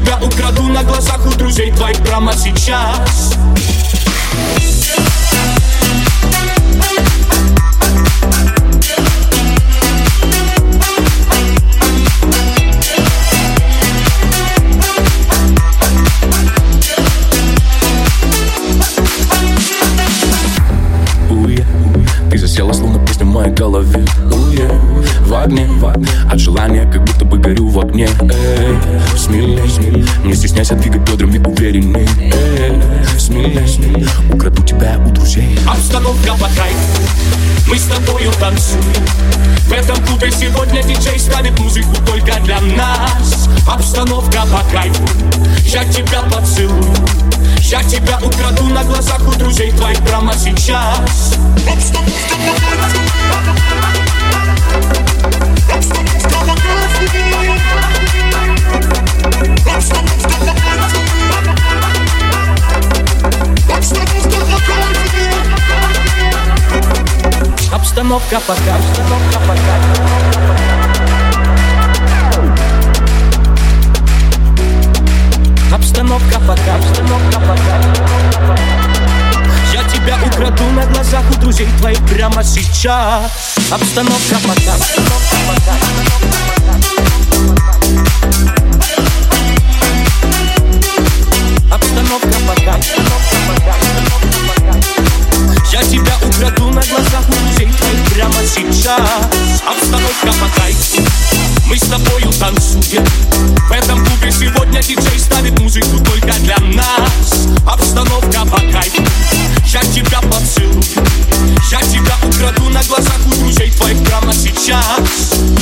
тебя украду на глазах у друзей твоих прямо сейчас Засела словно песня в моей голове. Уе, В огне, в огне. От желания как будто бы горю в огне. Эй, смелей, Не стесняйся двигать бедрами уверенней. Эй, смелей, Украду тебя у друзей. Обстановка по Мы с тобою танцуем. В этом клубе сегодня диджей ставит музыку только для нас. Обстановка по кайфу Я тебя поцелую я тебя украду на глазах у друзей твоих прямо сейчас. Обстановка по кайфу, обстановка по друзей твоих прямо сейчас. Обстановка пока, обстановка пока, Я тебя украду на глазах друзей твоих прямо сейчас. Обстановка пока, мы с тобою танцуем. В этом клубе сегодня диджей ставит музыку только для нас. Обстановка по Я тебя поцелую на глазах у друзей твоих прямо сейчас.